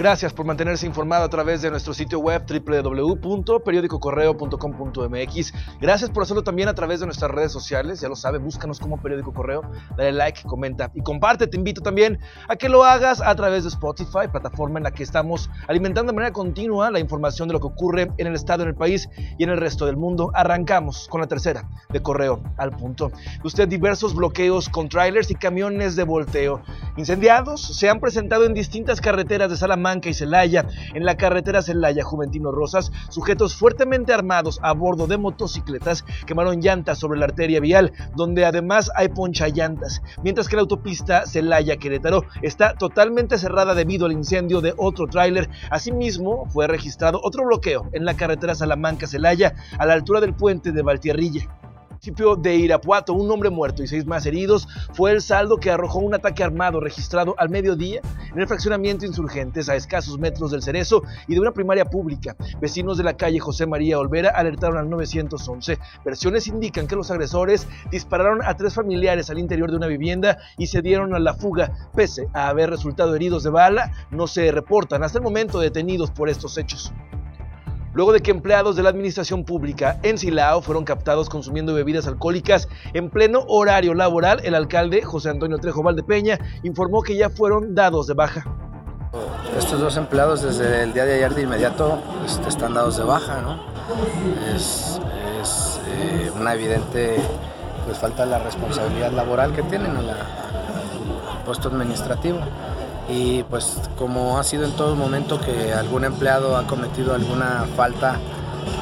Gracias por mantenerse informado a través de nuestro sitio web www.periodicocorreo.com.mx. Gracias por hacerlo también a través de nuestras redes sociales. Ya lo sabe, búscanos como Periódico Correo. Dale like, comenta y comparte. Te invito también a que lo hagas a través de Spotify, plataforma en la que estamos alimentando de manera continua la información de lo que ocurre en el estado, en el país y en el resto del mundo. Arrancamos con la tercera de Correo al punto. Usted diversos bloqueos con trailers y camiones de volteo incendiados se han presentado en distintas carreteras de Salamanca y Celaya, en la carretera Celaya Juventino Rosas, sujetos fuertemente armados a bordo de motocicletas quemaron llantas sobre la arteria vial, donde además hay ponchallantas, mientras que la autopista Celaya Querétaro está totalmente cerrada debido al incendio de otro tráiler. Asimismo, fue registrado otro bloqueo en la carretera Salamanca Celaya a la altura del puente de Valtierrilla municipio de Irapuato, un hombre muerto y seis más heridos fue el saldo que arrojó un ataque armado registrado al mediodía en el fraccionamiento Insurgentes a escasos metros del Cerezo y de una primaria pública. Vecinos de la calle José María Olvera alertaron al 911. Versiones indican que los agresores dispararon a tres familiares al interior de una vivienda y se dieron a la fuga. Pese a haber resultado heridos de bala, no se reportan hasta el momento detenidos por estos hechos luego de que empleados de la administración pública en Silao fueron captados consumiendo bebidas alcohólicas en pleno horario laboral, el alcalde José Antonio Trejo Valdepeña informó que ya fueron dados de baja. Estos dos empleados desde el día de ayer de inmediato este, están dados de baja, ¿no? Es, eh, una evidente pues, falta de la responsabilidad laboral que tienen en el puesto administrativo y pues como ha sido en todo momento que algún empleado ha cometido alguna falta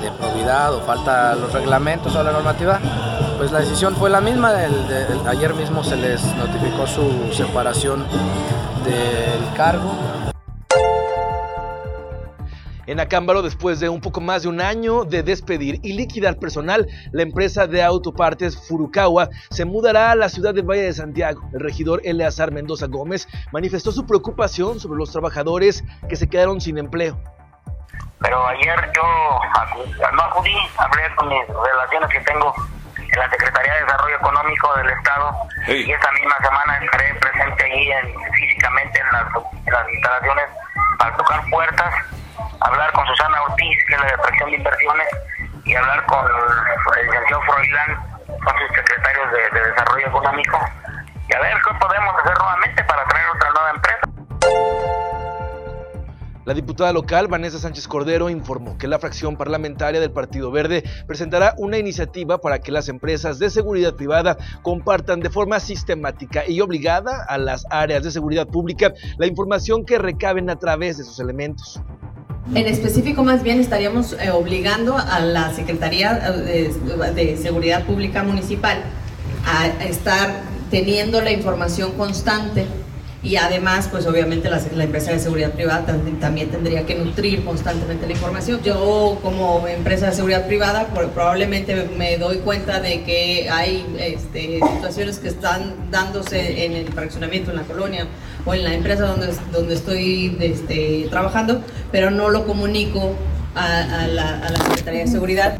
de probidad o falta a los reglamentos o la normativa, pues la decisión fue la misma. ayer mismo se les notificó su separación del cargo en Acámbaro, después de un poco más de un año de despedir y liquidar personal, la empresa de autopartes Furukawa se mudará a la ciudad de Valle de Santiago. El regidor Eleazar Mendoza Gómez manifestó su preocupación sobre los trabajadores que se quedaron sin empleo. Pero ayer yo no acudí, hablé con mis relaciones que tengo en la Secretaría de Desarrollo Económico del Estado y esta misma semana estaré presente ahí físicamente en las, en las instalaciones para tocar puertas hablar con Susana Ortiz, que es la de de Inversiones, y hablar con el licenciado Froilán, con sus secretarios de, Desarrollo Económico, y a ver qué podemos hacer nuevamente para traer otra nueva empresa. La diputada local Vanessa Sánchez Cordero informó que la fracción parlamentaria del Partido Verde presentará una iniciativa para que las empresas de seguridad privada compartan de forma sistemática y obligada a las áreas de seguridad pública la información que recaben a través de sus elementos. En específico, más bien estaríamos eh, obligando a la Secretaría eh, de, Seguridad Pública Municipal a estar teniendo la información constante y además, pues obviamente la, empresa de seguridad privada también, tendría que nutrir constantemente la información. Yo como empresa de seguridad privada probablemente me doy cuenta de que hay este, situaciones que están dándose en el fraccionamiento, en la colonia o en la empresa donde, donde estoy este, trabajando, pero no lo comunico a, la, a la Secretaría de Seguridad.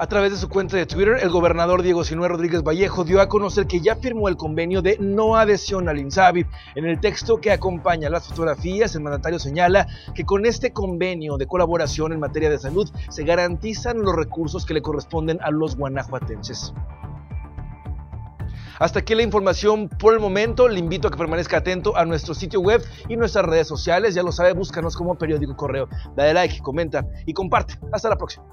A través de su cuenta de Twitter, el gobernador Diego Sinue Rodríguez Vallejo dio a conocer que ya firmó el convenio de no adhesión al INSABI. En el texto que acompaña las fotografías, el mandatario señala que con este convenio de colaboración en materia de salud se garantizan los recursos que le corresponden a los guanajuatenses. Hasta aquí la información por el momento. Le invito a que permanezca atento a nuestro sitio web y nuestras redes sociales. Ya lo sabe, búscanos como periódico correo. Dale like, comenta y comparte. Hasta la próxima.